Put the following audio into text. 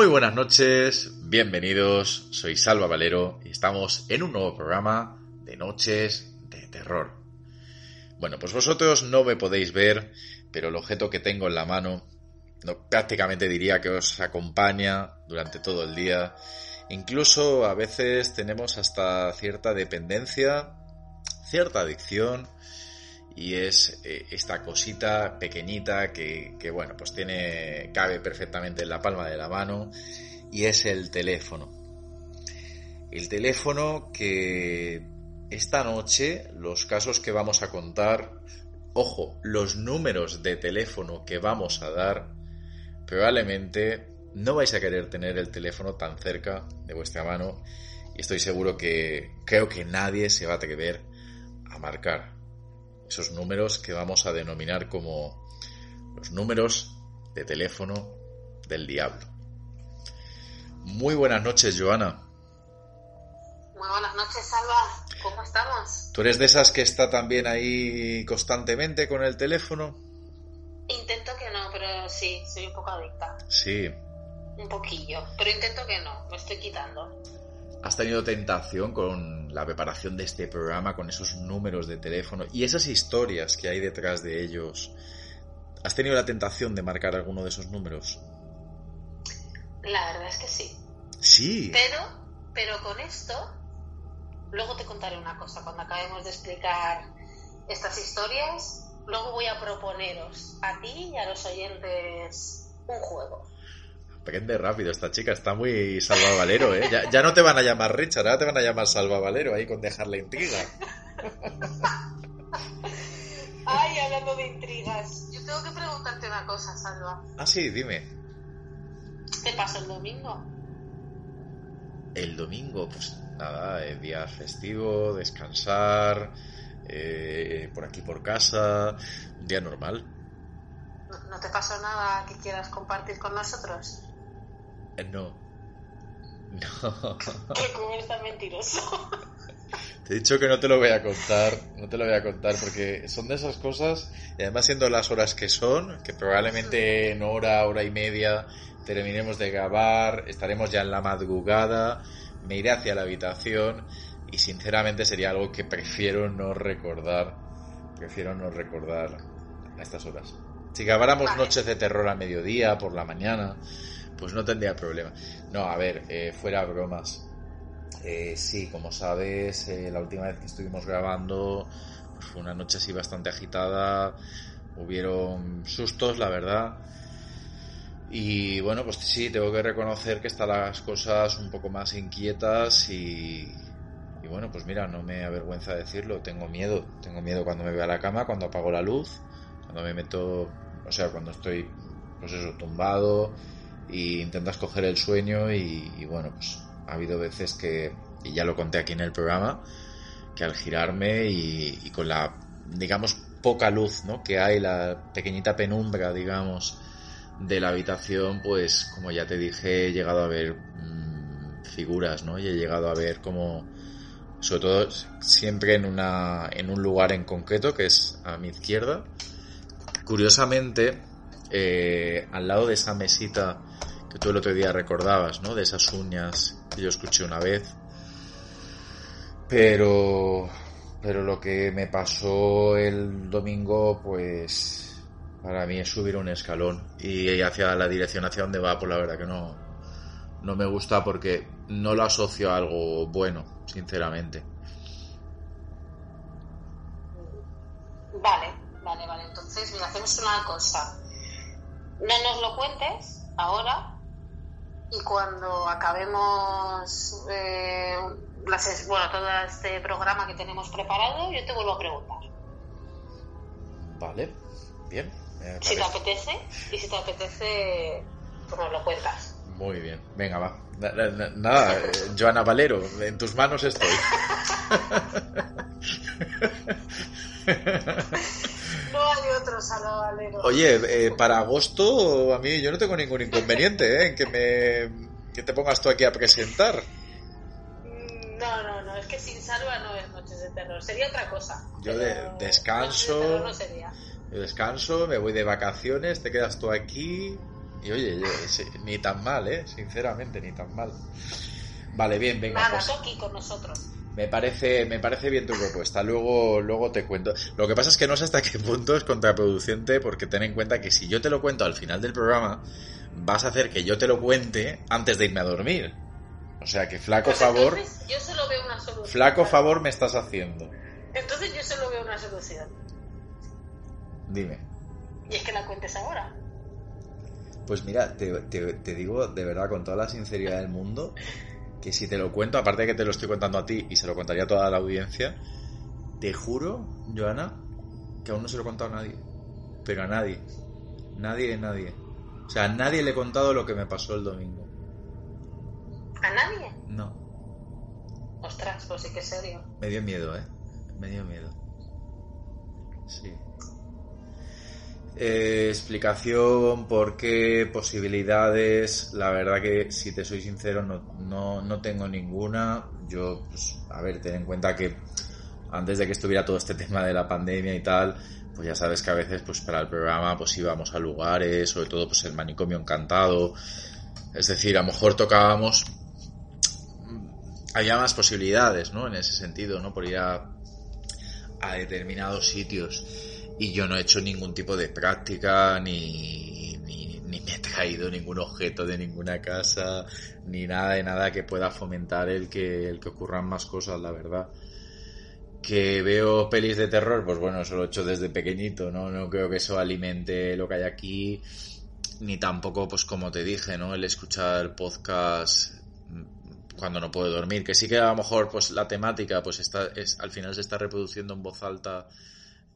Muy buenas noches, bienvenidos, soy Salva Valero y estamos en un nuevo programa de Noches de Terror. Bueno, pues vosotros no me podéis ver, pero el objeto que tengo en la mano no, prácticamente diría que os acompaña durante todo el día. Incluso a veces tenemos hasta cierta dependencia, cierta adicción y es eh, esta cosita pequeñita que, que, bueno pues tiene cabe perfectamente en la palma de la mano y es el teléfono. El teléfono que esta noche los casos que vamos a contar ojo los números de teléfono que vamos a dar probablemente no vais a querer tener el teléfono tan cerca de vuestra mano y estoy seguro que creo que nadie se va a atrever a marcar esos números que vamos a denominar como los números de teléfono del diablo. Muy buenas noches, Joana. Muy buenas noches, Salva. ¿Cómo estamos? ¿Tú eres de esas que está también ahí constantemente con el teléfono? Intento que no, pero sí, soy un poco adicta. Sí. Un poquillo, pero intento que no, me estoy quitando. ¿Has tenido tentación con la preparación de este programa, con esos números de teléfono y esas historias que hay detrás de ellos? ¿Has tenido la tentación de marcar alguno de esos números? La verdad es que sí. Sí. Pero, pero con esto, luego te contaré una cosa. Cuando acabemos de explicar estas historias, luego voy a proponeros a ti y a los oyentes un juego. Aprende rápido esta chica, está muy Salva Valero, ¿eh? Ya, ya, no te van a llamar Richard, ahora te van a llamar Salva Valero, ahí con dejar la intriga. Ay, hablando de intrigas, yo tengo que preguntarte una cosa, Salva. Ah, sí, dime. ¿Qué pasa el domingo? El domingo, pues nada, el día festivo, descansar, eh, por aquí por casa, un día normal. ¿No, ¿No te pasó nada que quieras compartir con nosotros? No. No. ¿Qué cómo tan mentiroso? Te he dicho que no te lo voy a contar, no te lo voy a contar porque son de esas cosas, y además siendo las horas que son, que probablemente en hora, hora y media terminemos de grabar, estaremos ya en la madrugada, me iré hacia la habitación y sinceramente sería algo que prefiero no recordar, prefiero no recordar a estas horas. Si grabáramos Vale. noches de terror al mediodía, por la mañana, pues no tendría problema. No, a ver, eh, fuera bromas. Eh, sí, como sabes, eh, la última vez que estuvimos grabando pues fue una noche así bastante agitada. Hubieron sustos, la verdad. Y bueno, pues sí, tengo que reconocer que están las cosas un poco más inquietas y, y bueno, pues mira, no me avergüenza decirlo, tengo miedo, tengo miedo cuando me veo a la cama, cuando apago la luz, cuando me meto, o sea, cuando estoy, pues eso, tumbado y intentas coger el sueño y, bueno, pues ha habido veces que, y ya lo conté aquí en el programa, que al girarme y, y con la, digamos, poca luz, ¿no? Que hay, la pequeñita penumbra, digamos, de la habitación, pues como ya te dije, he llegado a ver mmm, figuras, ¿no? Y he llegado a ver como, sobre todo, siempre en, una, en un lugar en concreto, que es a mi izquierda. Curiosamente, eh, al lado de esa mesita que tú el otro día recordabas, ¿no? De esas uñas que yo escuché una vez. Pero, pero lo que me pasó el domingo, pues, para mí es subir un escalón y hacia la dirección hacia donde va, pues la verdad que no, no me gusta porque no lo asocio a algo bueno, sinceramente. Vale, vale, vale. Entonces, mira, hacemos una cosa. No nos lo cuentes ahora y cuando acabemos eh, bueno, todo este programa que tenemos preparado, yo te vuelvo a preguntar. Vale, bien. Si te apetece, y si te apetece, pues nos lo cuentas. Muy bien, venga, va. Nada, eh, Joana Valero, en tus manos estoy. No hay Oye, eh, para agosto a mí yo no tengo ningún inconveniente ¿eh? en que me que te pongas tú aquí a presentar. Mm, no, no, no, es que sin Salva no es Noches de Terror, sería otra cosa. Yo de, descanso. no sería. Yo descanso, me voy de vacaciones, te quedas tú aquí. Y oye, ni tan mal, ¿eh? Sinceramente, ni tan mal. Vale, bien, venga. Nada, pues, aquí con nosotros. Me parece, me parece bien tu propuesta. Luego, luego te cuento. Lo que pasa es que no sé hasta qué punto es contraproducente, porque ten en cuenta que si yo te lo cuento al final del programa, vas a hacer que yo te lo cuente antes de irme a dormir. O sea que flaco Pues favor. yo solo veo una solución. Flaco favor me estás haciendo. Entonces yo solo veo una solución. Dime. Y es que la cuentes ahora. Pues mira, te, te- te digo de verdad con toda la sinceridad del mundo que si te lo cuento, aparte de que te lo estoy contando a ti y se lo contaría a toda la audiencia, te juro, Joana, que aún no se lo he contado a nadie. Pero a nadie. Nadie, nadie. O sea, a nadie le he contado lo que me pasó el domingo. ¿A nadie? No. Ostras, pues sí que serio. Me dio miedo, ¿eh? Me dio miedo. Sí. Eh, explicación, por qué, posibilidades. La verdad que, si te soy sincero, no, no, no tengo ninguna. Yo, pues, a ver, ten en cuenta que antes de que estuviera todo este tema de la pandemia y tal, pues ya sabes que a veces, pues para el programa, pues íbamos a lugares, sobre todo, pues el manicomio encantado. Es decir, a lo mejor tocábamos había más posibilidades, ¿no? En ese sentido, ¿no? Por ir a, a determinados sitios. Y yo no he hecho ningún tipo de práctica, ni, ni, ni me he traído ningún objeto de ninguna casa, ni nada de nada que pueda fomentar el que, el que ocurran más cosas, la verdad. Que veo pelis de terror, pues bueno, eso lo he hecho desde pequeñito, ¿no? No creo que eso alimente lo que hay aquí, ni tampoco, pues como te dije, ¿no? El escuchar podcast cuando no puedo dormir, que sí que a lo mejor pues la temática pues está es al final se está reproduciendo en voz alta.